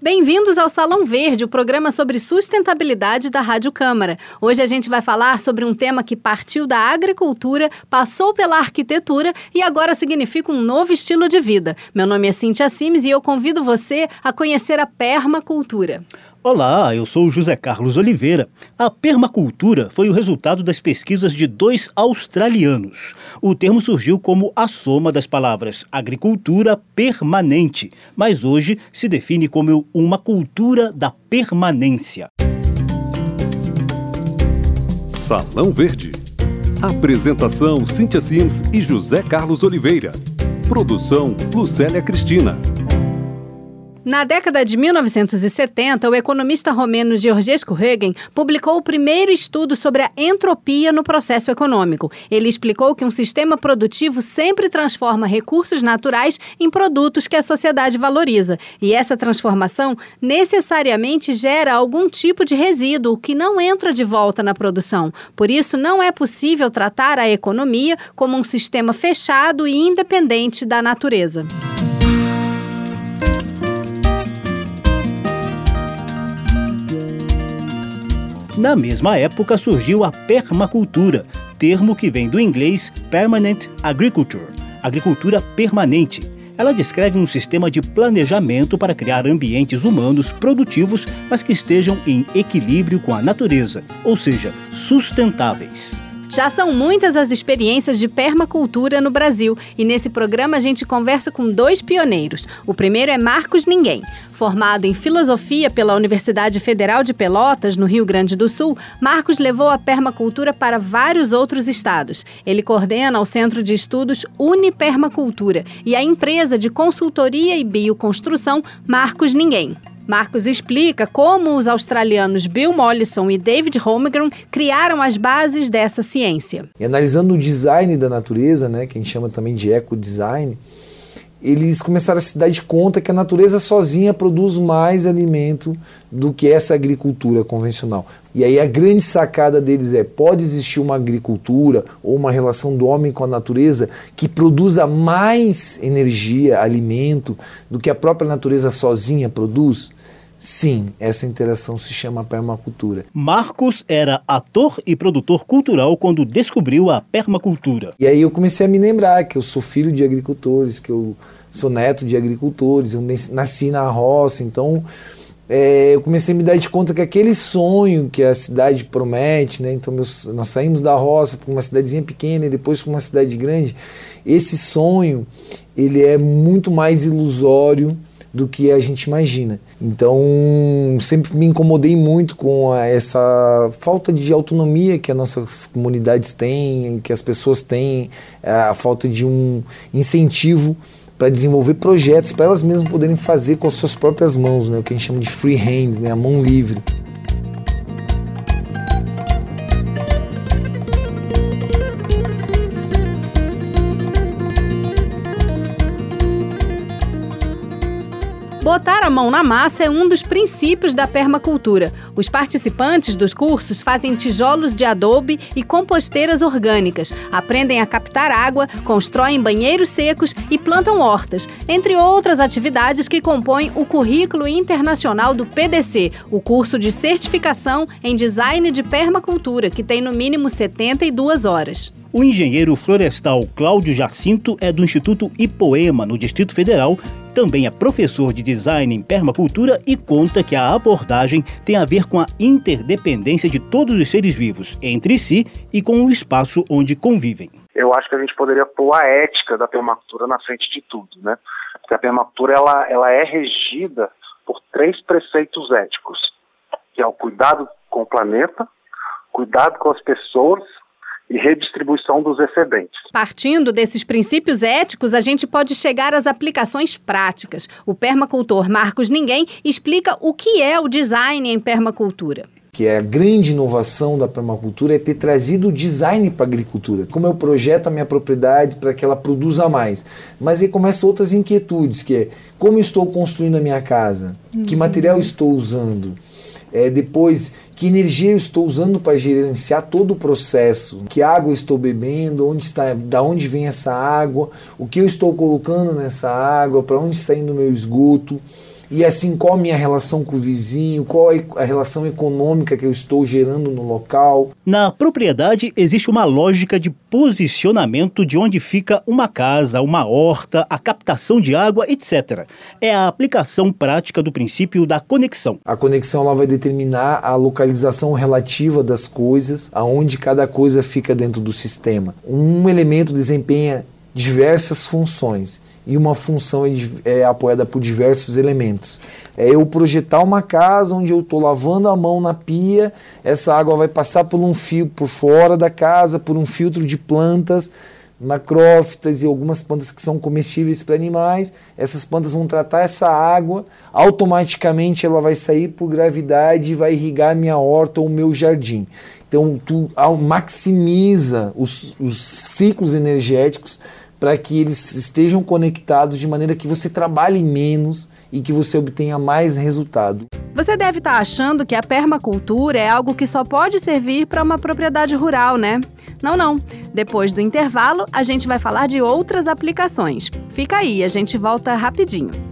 Bem-vindos ao Salão Verde, o programa sobre sustentabilidade da Rádio Câmara. Hoje a gente vai falar sobre um tema que partiu da agricultura, passou pela arquitetura e agora significa um novo estilo de vida. Meu nome é Cintia Simes e eu convido você a conhecer a permacultura. Olá, eu sou José Carlos Oliveira. A permacultura foi o resultado das pesquisas de dois australianos. O termo surgiu como a soma das palavras agricultura permanente, mas hoje se define como uma cultura da permanência. Salão Verde. Apresentação: Cíntia Sims e José Carlos Oliveira. Produção: Lucélia Cristina. Na década de 1970, o economista romeno Georges Couregan publicou o primeiro estudo sobre a entropia no processo econômico. Ele explicou que um sistema produtivo sempre transforma recursos naturais em produtos que a sociedade valoriza, e essa transformação necessariamente gera algum tipo de resíduo que não entra de volta na produção. Por isso, não é possível tratar a economia como um sistema fechado e independente da natureza. Na mesma época surgiu a permacultura, termo que vem do inglês Permanent Agriculture, agricultura permanente. Ela descreve um sistema de planejamento para criar ambientes humanos produtivos, mas que estejam em equilíbrio com a natureza, ou seja, sustentáveis. Já são muitas as experiências de permacultura no Brasil e nesse programa a gente conversa com dois pioneiros. O primeiro é Marcos Ninguém. Formado em filosofia pela Universidade Federal de Pelotas, no Rio Grande do Sul, Marcos levou a permacultura para vários outros estados. Ele coordena o Centro de Estudos Unipermacultura e a empresa de consultoria e bioconstrução Marcos Ninguém. Marcos explica como os australianos Bill Mollison e David Holmgren criaram as bases dessa ciência. E analisando o design da natureza, né, que a gente chama também de ecodesign, eles começaram a se dar de conta que a natureza sozinha produz mais alimento do que essa agricultura convencional. E aí a grande sacada deles é: pode existir uma agricultura ou uma relação do homem com a natureza que produza mais energia, alimento, do que a própria natureza sozinha produz? Sim, essa interação se chama permacultura. Marcos era ator e produtor cultural quando descobriu a permacultura. E aí eu comecei a me lembrar que eu sou filho de agricultores, que eu sou neto de agricultores, eu nasci na roça, então é, eu comecei a me dar de conta que aquele sonho que a cidade promete, né? Então meus, nós saímos da roça para uma cidadezinha pequena e depois para uma cidade grande. Esse sonho ele é muito mais ilusório do que a gente imagina. Então, sempre me incomodei muito com essa falta de autonomia que as nossas comunidades têm, que as pessoas têm, a falta de um incentivo para desenvolver projetos para elas mesmas poderem fazer com as suas próprias mãos, né? o que a gente chama de free hand, né? a mão livre. Botar a mão na massa é um dos princípios da permacultura. Os participantes dos cursos fazem tijolos de adobe e composteiras orgânicas, aprendem a captar água, constroem banheiros secos e plantam hortas, entre outras atividades que compõem o currículo internacional do PDC, o curso de certificação em design de permacultura, que tem no mínimo 72 horas. O engenheiro florestal Cláudio Jacinto é do Instituto Ipoema, no Distrito Federal, também é professor de design em permacultura e conta que a abordagem tem a ver com a interdependência de todos os seres vivos entre si e com o espaço onde convivem. Eu acho que a gente poderia pôr a ética da permacultura na frente de tudo, né? Porque a permacultura ela, ela é regida por três preceitos éticos, que é o cuidado com o planeta, cuidado com as pessoas e redistribuição dos excedentes. Partindo desses princípios éticos, a gente pode chegar às aplicações práticas. O permacultor Marcos Ninguém explica o que é o design em permacultura que é a grande inovação da permacultura, é ter trazido o design para a agricultura. Como eu projeto a minha propriedade para que ela produza mais. Mas aí começam outras inquietudes, que é como estou construindo a minha casa? Uhum. Que material estou usando? É, depois, que energia eu estou usando para gerenciar todo o processo? Que água estou bebendo? Onde está, da onde vem essa água? O que eu estou colocando nessa água? Para onde está indo o meu esgoto? E assim, qual a minha relação com o vizinho, qual a relação econômica que eu estou gerando no local. Na propriedade existe uma lógica de posicionamento de onde fica uma casa, uma horta, a captação de água, etc. É a aplicação prática do princípio da conexão. A conexão ela vai determinar a localização relativa das coisas, aonde cada coisa fica dentro do sistema. Um elemento desempenha diversas funções e uma função é, é apoiada por diversos elementos. É eu projetar uma casa onde eu estou lavando a mão na pia, essa água vai passar por um fio por fora da casa, por um filtro de plantas, macrófitas e algumas plantas que são comestíveis para animais. Essas plantas vão tratar essa água, automaticamente ela vai sair por gravidade e vai irrigar minha horta ou meu jardim. Então tu maximiza os, os ciclos energéticos para que eles estejam conectados de maneira que você trabalhe menos e que você obtenha mais resultado. Você deve estar tá achando que a permacultura é algo que só pode servir para uma propriedade rural, né? Não, não. Depois do intervalo, a gente vai falar de outras aplicações. Fica aí, a gente volta rapidinho.